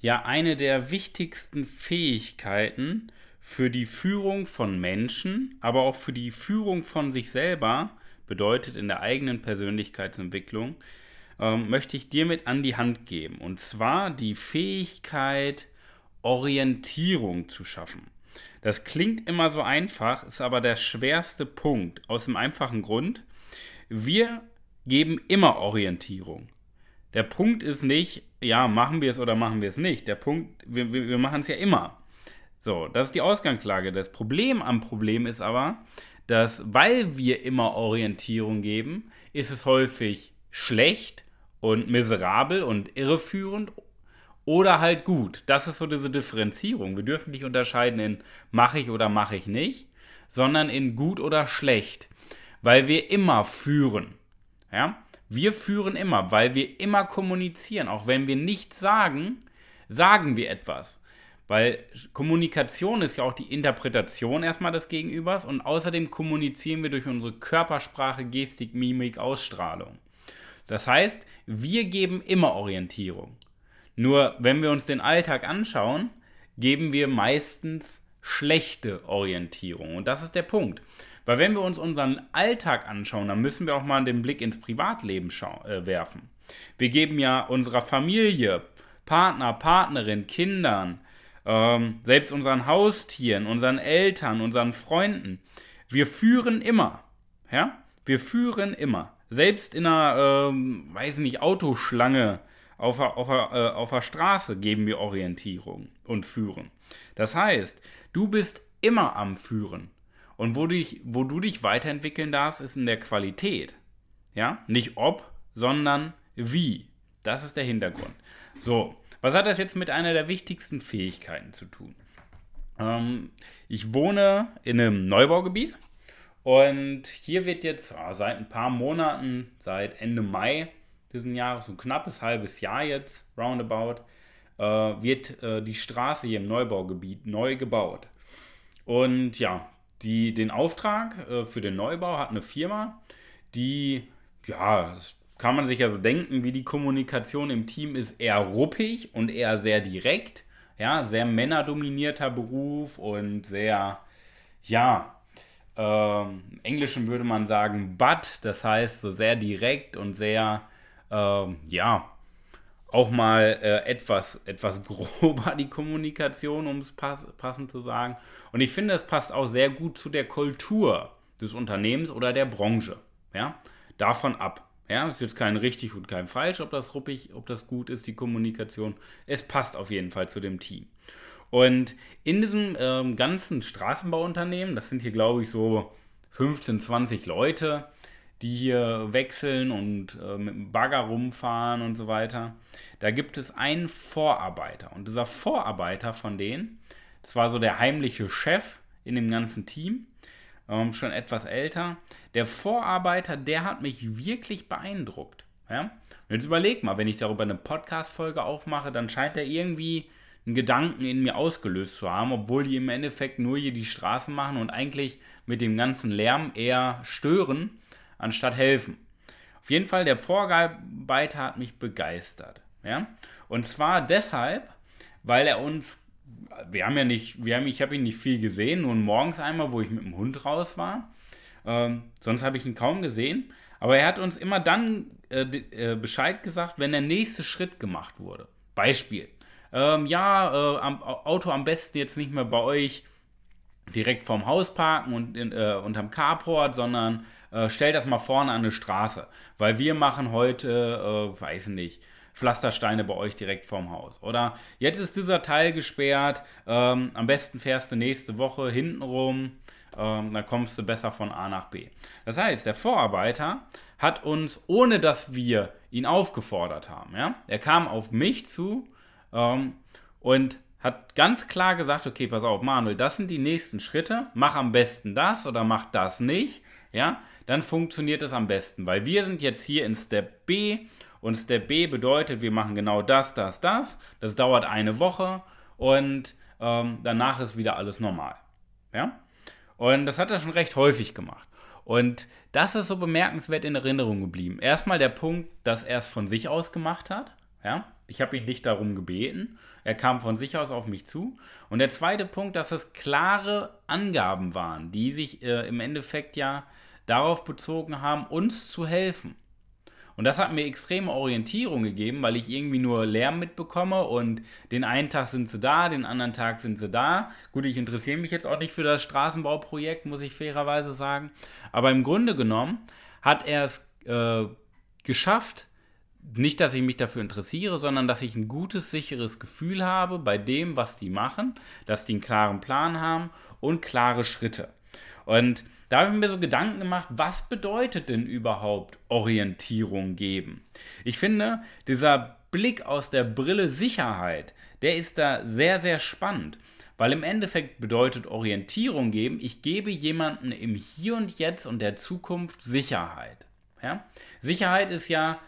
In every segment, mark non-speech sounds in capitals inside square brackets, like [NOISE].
ja eine der wichtigsten Fähigkeiten für die Führung von Menschen, aber auch für die Führung von sich selber, bedeutet in der eigenen Persönlichkeitsentwicklung, ähm, möchte ich dir mit an die Hand geben. Und zwar die Fähigkeit, Orientierung zu schaffen. Das klingt immer so einfach, ist aber der schwerste Punkt. Aus dem einfachen Grund, wir geben immer Orientierung. Der Punkt ist nicht, ja, machen wir es oder machen wir es nicht. Der Punkt, wir, wir, wir machen es ja immer. So, das ist die Ausgangslage. Das Problem am Problem ist aber, dass weil wir immer Orientierung geben, ist es häufig schlecht und miserabel und irreführend oder halt gut. Das ist so diese Differenzierung. Wir dürfen nicht unterscheiden in mache ich oder mache ich nicht, sondern in gut oder schlecht, weil wir immer führen. Ja? Wir führen immer, weil wir immer kommunizieren. Auch wenn wir nichts sagen, sagen wir etwas. Weil Kommunikation ist ja auch die Interpretation erstmal des Gegenübers und außerdem kommunizieren wir durch unsere Körpersprache, Gestik, Mimik, Ausstrahlung. Das heißt, wir geben immer Orientierung. Nur wenn wir uns den Alltag anschauen, geben wir meistens schlechte Orientierung. Und das ist der Punkt. Weil wenn wir uns unseren Alltag anschauen, dann müssen wir auch mal den Blick ins Privatleben äh, werfen. Wir geben ja unserer Familie, Partner, Partnerin, Kindern, ähm, selbst unseren Haustieren, unseren Eltern, unseren Freunden. Wir führen immer. Ja? Wir führen immer. Selbst in einer, ähm, weiß nicht, Autoschlange auf, auf, äh, auf der Straße geben wir Orientierung und führen. Das heißt, du bist immer am Führen. Und wo, dich, wo du dich weiterentwickeln darfst, ist in der Qualität. Ja? Nicht ob, sondern wie. Das ist der Hintergrund. So, was hat das jetzt mit einer der wichtigsten Fähigkeiten zu tun? Ähm, ich wohne in einem Neubaugebiet und hier wird jetzt oh, seit ein paar Monaten, seit Ende Mai diesen Jahres, so ein knappes halbes Jahr jetzt, roundabout, äh, wird äh, die Straße hier im Neubaugebiet neu gebaut. Und ja, die, den Auftrag äh, für den Neubau hat eine Firma, die, ja, kann man sich ja so denken, wie die Kommunikation im Team ist eher ruppig und eher sehr direkt. Ja, sehr männerdominierter Beruf und sehr, ja, äh, im Englischen würde man sagen, but, das heißt so sehr direkt und sehr, äh, ja, auch mal äh, etwas, etwas [LAUGHS] grober die Kommunikation, um es pass passend zu sagen. Und ich finde, es passt auch sehr gut zu der Kultur des Unternehmens oder der Branche. Ja? Davon ab. Ja, ist jetzt kein richtig und kein falsch, ob das ruppig, ob das gut ist, die Kommunikation. Es passt auf jeden Fall zu dem Team. Und in diesem ähm, ganzen Straßenbauunternehmen, das sind hier glaube ich so 15, 20 Leute, die hier wechseln und äh, mit dem Bagger rumfahren und so weiter. Da gibt es einen Vorarbeiter. Und dieser Vorarbeiter von denen, das war so der heimliche Chef in dem ganzen Team, ähm, schon etwas älter. Der Vorarbeiter, der hat mich wirklich beeindruckt. Ja? Und jetzt überleg mal, wenn ich darüber eine Podcast-Folge aufmache, dann scheint er irgendwie einen Gedanken in mir ausgelöst zu haben, obwohl die im Endeffekt nur hier die Straßen machen und eigentlich mit dem ganzen Lärm eher stören anstatt helfen. Auf jeden Fall, der Vorarbeiter hat mich begeistert. Ja? Und zwar deshalb, weil er uns, wir haben ja nicht, wir haben, ich habe ihn nicht viel gesehen, nur morgens einmal, wo ich mit dem Hund raus war. Ähm, sonst habe ich ihn kaum gesehen. Aber er hat uns immer dann äh, äh, Bescheid gesagt, wenn der nächste Schritt gemacht wurde. Beispiel. Ähm, ja, äh, am Auto am besten jetzt nicht mehr bei euch direkt vorm Haus parken und in, äh, unterm Carport, sondern äh, stellt das mal vorne an eine Straße. Weil wir machen heute, äh, weiß nicht, Pflastersteine bei euch direkt vorm Haus. Oder jetzt ist dieser Teil gesperrt, ähm, am besten fährst du nächste Woche hinten rum, ähm, dann kommst du besser von A nach B. Das heißt, der Vorarbeiter hat uns, ohne dass wir ihn aufgefordert haben, ja, er kam auf mich zu ähm, und hat ganz klar gesagt, okay, pass auf, Manuel, das sind die nächsten Schritte, mach am besten das oder mach das nicht, ja, dann funktioniert es am besten, weil wir sind jetzt hier in Step B und Step B bedeutet, wir machen genau das, das, das, das dauert eine Woche und ähm, danach ist wieder alles normal, ja, und das hat er schon recht häufig gemacht. Und das ist so bemerkenswert in Erinnerung geblieben. Erstmal der Punkt, dass er es von sich aus gemacht hat. Ja, ich habe ihn nicht darum gebeten. Er kam von sich aus auf mich zu. Und der zweite Punkt, dass es klare Angaben waren, die sich äh, im Endeffekt ja darauf bezogen haben, uns zu helfen. Und das hat mir extreme Orientierung gegeben, weil ich irgendwie nur Lärm mitbekomme und den einen Tag sind sie da, den anderen Tag sind sie da. Gut, ich interessiere mich jetzt auch nicht für das Straßenbauprojekt, muss ich fairerweise sagen. Aber im Grunde genommen hat er es äh, geschafft, nicht, dass ich mich dafür interessiere, sondern dass ich ein gutes, sicheres Gefühl habe bei dem, was die machen, dass die einen klaren Plan haben und klare Schritte. Und da habe ich mir so Gedanken gemacht, was bedeutet denn überhaupt Orientierung geben? Ich finde, dieser Blick aus der Brille Sicherheit, der ist da sehr, sehr spannend. Weil im Endeffekt bedeutet Orientierung geben, ich gebe jemanden im Hier und Jetzt und der Zukunft Sicherheit. Ja? Sicherheit ist ja,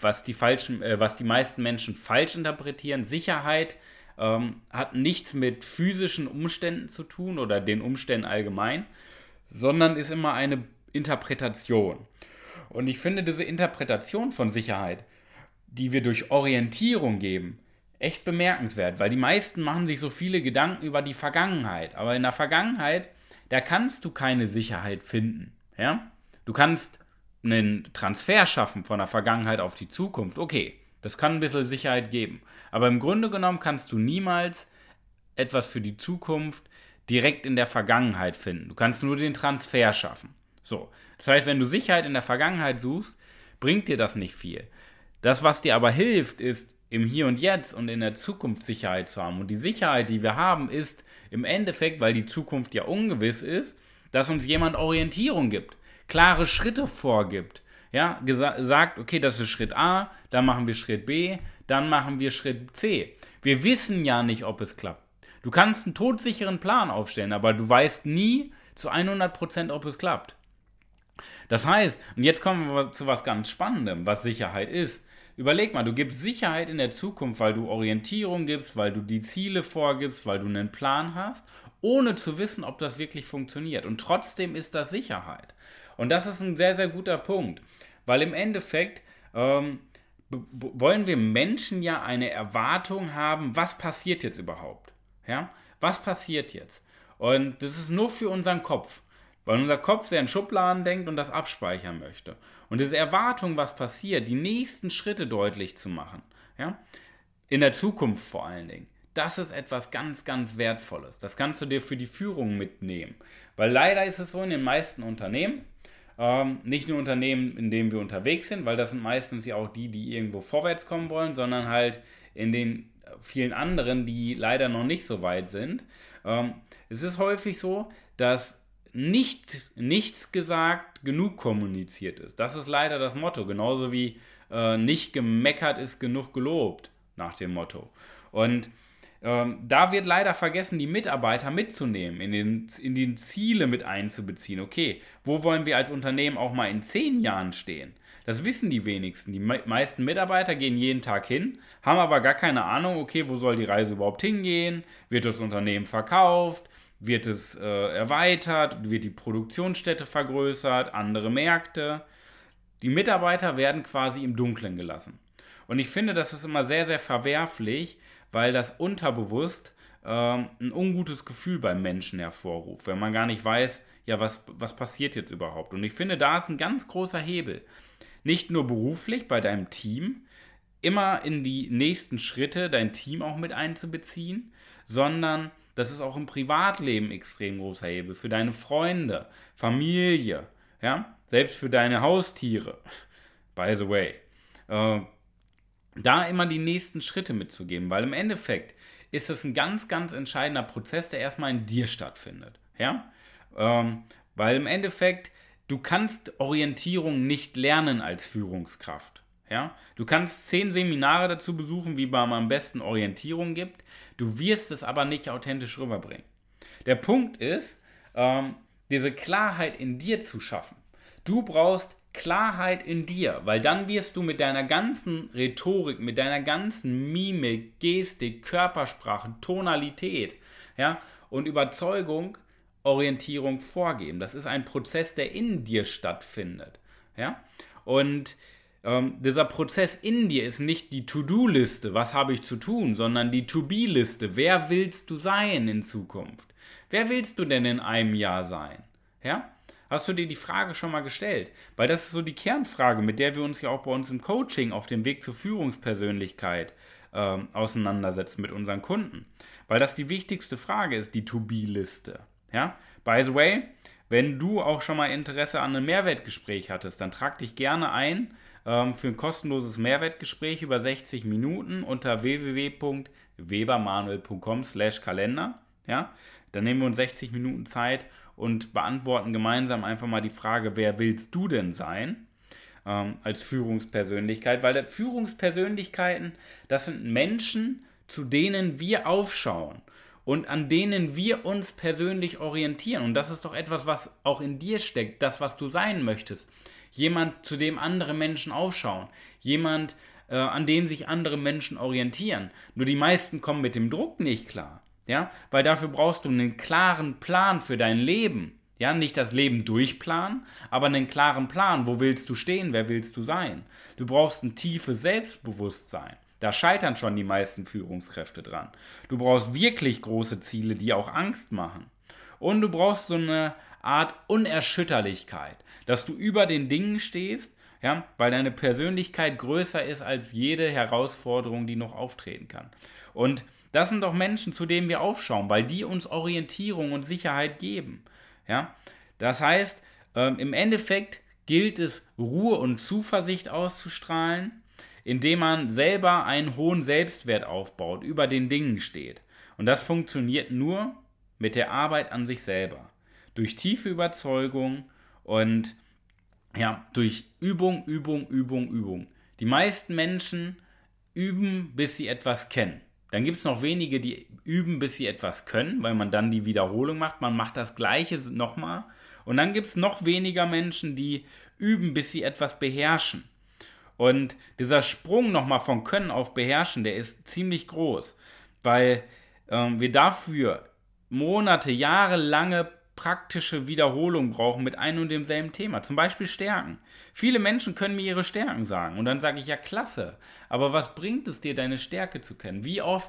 was die, falschen, äh, was die meisten Menschen falsch interpretieren, Sicherheit ähm, hat nichts mit physischen Umständen zu tun oder den Umständen allgemein, sondern ist immer eine Interpretation. Und ich finde diese Interpretation von Sicherheit, die wir durch Orientierung geben, echt bemerkenswert, weil die meisten machen sich so viele Gedanken über die Vergangenheit. Aber in der Vergangenheit, da kannst du keine Sicherheit finden. Ja? Du kannst einen Transfer schaffen von der Vergangenheit auf die Zukunft. Okay, das kann ein bisschen Sicherheit geben. Aber im Grunde genommen kannst du niemals etwas für die Zukunft direkt in der Vergangenheit finden. Du kannst nur den Transfer schaffen. So. Das heißt, wenn du Sicherheit in der Vergangenheit suchst, bringt dir das nicht viel. Das, was dir aber hilft, ist im Hier und Jetzt und in der Zukunft Sicherheit zu haben. Und die Sicherheit, die wir haben, ist im Endeffekt, weil die Zukunft ja ungewiss ist, dass uns jemand Orientierung gibt, klare Schritte vorgibt. Ja, sagt, okay, das ist Schritt A, dann machen wir Schritt B, dann machen wir Schritt C. Wir wissen ja nicht, ob es klappt. Du kannst einen todsicheren Plan aufstellen, aber du weißt nie zu 100%, ob es klappt. Das heißt, und jetzt kommen wir zu was ganz Spannendem, was Sicherheit ist. Überleg mal, du gibst Sicherheit in der Zukunft, weil du Orientierung gibst, weil du die Ziele vorgibst, weil du einen Plan hast, ohne zu wissen, ob das wirklich funktioniert. Und trotzdem ist das Sicherheit. Und das ist ein sehr, sehr guter Punkt, weil im Endeffekt ähm, wollen wir Menschen ja eine Erwartung haben, was passiert jetzt überhaupt. Ja? Was passiert jetzt? Und das ist nur für unseren Kopf, weil unser Kopf sehr in Schubladen denkt und das abspeichern möchte. Und diese Erwartung, was passiert, die nächsten Schritte deutlich zu machen, ja? in der Zukunft vor allen Dingen, das ist etwas ganz, ganz Wertvolles. Das kannst du dir für die Führung mitnehmen. Weil leider ist es so in den meisten Unternehmen, ähm, nicht nur Unternehmen, in denen wir unterwegs sind, weil das sind meistens ja auch die, die irgendwo vorwärts kommen wollen, sondern halt in den vielen anderen, die leider noch nicht so weit sind. Ähm, es ist häufig so, dass nicht, nichts gesagt genug kommuniziert ist. Das ist leider das Motto, genauso wie äh, nicht gemeckert ist genug gelobt, nach dem Motto. Und ähm, da wird leider vergessen, die Mitarbeiter mitzunehmen, in, den, in die Ziele mit einzubeziehen. Okay, wo wollen wir als Unternehmen auch mal in zehn Jahren stehen? Das wissen die wenigsten. Die meisten Mitarbeiter gehen jeden Tag hin, haben aber gar keine Ahnung, okay, wo soll die Reise überhaupt hingehen? Wird das Unternehmen verkauft? Wird es äh, erweitert? Wird die Produktionsstätte vergrößert? Andere Märkte? Die Mitarbeiter werden quasi im Dunkeln gelassen. Und ich finde, das ist immer sehr, sehr verwerflich, weil das unterbewusst ähm, ein ungutes Gefühl beim Menschen hervorruft, wenn man gar nicht weiß, ja, was, was passiert jetzt überhaupt. Und ich finde, da ist ein ganz großer Hebel nicht nur beruflich bei deinem Team, immer in die nächsten Schritte dein Team auch mit einzubeziehen, sondern das ist auch im Privatleben extrem großer Hebel. Für deine Freunde, Familie, ja, selbst für deine Haustiere. By the way. Äh, da immer die nächsten Schritte mitzugeben, weil im Endeffekt ist es ein ganz, ganz entscheidender Prozess, der erstmal in dir stattfindet. Ja? Ähm, weil im Endeffekt Du kannst Orientierung nicht lernen als Führungskraft. Ja? Du kannst zehn Seminare dazu besuchen, wie man am besten Orientierung gibt. Du wirst es aber nicht authentisch rüberbringen. Der Punkt ist, ähm, diese Klarheit in dir zu schaffen. Du brauchst Klarheit in dir, weil dann wirst du mit deiner ganzen Rhetorik, mit deiner ganzen Mimik, Gestik, Körpersprache, Tonalität ja, und Überzeugung Orientierung vorgeben. Das ist ein Prozess, der in dir stattfindet. Ja? Und ähm, dieser Prozess in dir ist nicht die To-Do-Liste, was habe ich zu tun, sondern die To-Be-Liste. Wer willst du sein in Zukunft? Wer willst du denn in einem Jahr sein? Ja? Hast du dir die Frage schon mal gestellt? Weil das ist so die Kernfrage, mit der wir uns ja auch bei uns im Coaching auf dem Weg zur Führungspersönlichkeit äh, auseinandersetzen mit unseren Kunden. Weil das die wichtigste Frage ist, die To-Be-Liste. Ja? By the way, wenn du auch schon mal Interesse an einem Mehrwertgespräch hattest, dann trag dich gerne ein ähm, für ein kostenloses Mehrwertgespräch über 60 Minuten unter www.webermanuel.com/kalender. Ja? Dann nehmen wir uns 60 Minuten Zeit und beantworten gemeinsam einfach mal die Frage, wer willst du denn sein? Ähm, als Führungspersönlichkeit, weil Führungspersönlichkeiten, das sind Menschen, zu denen wir aufschauen und an denen wir uns persönlich orientieren. Und das ist doch etwas, was auch in dir steckt, das, was du sein möchtest. Jemand, zu dem andere Menschen aufschauen. Jemand, äh, an dem sich andere Menschen orientieren. Nur die meisten kommen mit dem Druck nicht klar. Ja, weil dafür brauchst du einen klaren Plan für dein Leben. Ja, nicht das Leben durchplanen, aber einen klaren Plan. Wo willst du stehen? Wer willst du sein? Du brauchst ein tiefes Selbstbewusstsein. Da scheitern schon die meisten Führungskräfte dran. Du brauchst wirklich große Ziele, die auch Angst machen. Und du brauchst so eine Art Unerschütterlichkeit, dass du über den Dingen stehst, ja, weil deine Persönlichkeit größer ist als jede Herausforderung, die noch auftreten kann. Und das sind doch Menschen, zu denen wir aufschauen, weil die uns Orientierung und Sicherheit geben. Ja? Das heißt, äh, im Endeffekt gilt es, Ruhe und Zuversicht auszustrahlen, indem man selber einen hohen Selbstwert aufbaut, über den Dingen steht. Und das funktioniert nur mit der Arbeit an sich selber. Durch tiefe Überzeugung und ja, durch Übung, Übung, Übung, Übung. Die meisten Menschen üben, bis sie etwas kennen. Dann gibt es noch wenige, die üben, bis sie etwas können, weil man dann die Wiederholung macht. Man macht das Gleiche nochmal. Und dann gibt es noch weniger Menschen, die üben, bis sie etwas beherrschen. Und dieser Sprung nochmal von Können auf Beherrschen, der ist ziemlich groß, weil ähm, wir dafür Monate, Jahre lange praktische Wiederholung brauchen mit einem und demselben Thema. Zum Beispiel Stärken. Viele Menschen können mir ihre Stärken sagen und dann sage ich ja klasse. Aber was bringt es dir, deine Stärke zu kennen? Wie oft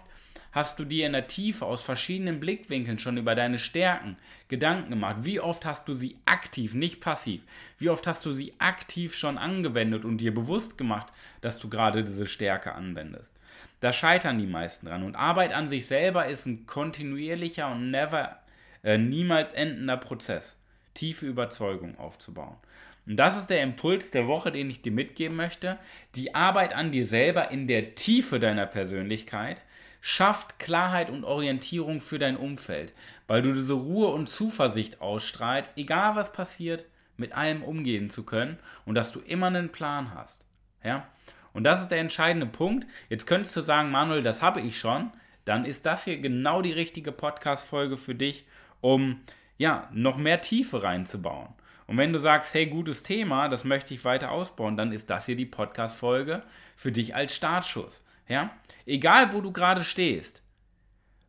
hast du dir in der Tiefe aus verschiedenen Blickwinkeln schon über deine Stärken Gedanken gemacht? Wie oft hast du sie aktiv, nicht passiv? Wie oft hast du sie aktiv schon angewendet und dir bewusst gemacht, dass du gerade diese Stärke anwendest? Da scheitern die meisten dran. Und Arbeit an sich selber ist ein kontinuierlicher und never äh, niemals endender Prozess, tiefe Überzeugung aufzubauen. Und das ist der Impuls der Woche, den ich dir mitgeben möchte. Die Arbeit an dir selber in der Tiefe deiner Persönlichkeit schafft Klarheit und Orientierung für dein Umfeld, weil du diese Ruhe und Zuversicht ausstrahlst, egal was passiert, mit allem umgehen zu können und dass du immer einen Plan hast. Ja? Und das ist der entscheidende Punkt. Jetzt könntest du sagen, Manuel, das habe ich schon. Dann ist das hier genau die richtige Podcast-Folge für dich, um ja, noch mehr Tiefe reinzubauen. Und wenn du sagst, hey, gutes Thema, das möchte ich weiter ausbauen, dann ist das hier die Podcast-Folge für dich als Startschuss. Ja? Egal, wo du gerade stehst,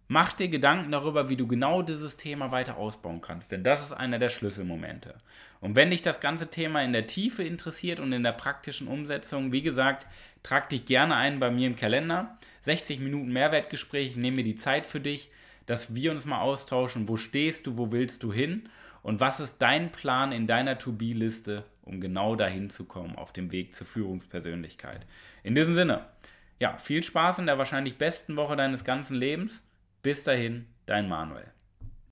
mach dir Gedanken darüber, wie du genau dieses Thema weiter ausbauen kannst, denn das ist einer der Schlüsselmomente. Und wenn dich das ganze Thema in der Tiefe interessiert und in der praktischen Umsetzung, wie gesagt, trag dich gerne ein bei mir im Kalender. 60 Minuten Mehrwertgespräch, ich nehme mir die Zeit für dich dass wir uns mal austauschen, wo stehst du, wo willst du hin und was ist dein Plan in deiner To-Be-Liste, um genau dahin zu kommen auf dem Weg zur Führungspersönlichkeit. In diesem Sinne, ja, viel Spaß in der wahrscheinlich besten Woche deines ganzen Lebens. Bis dahin, dein Manuel.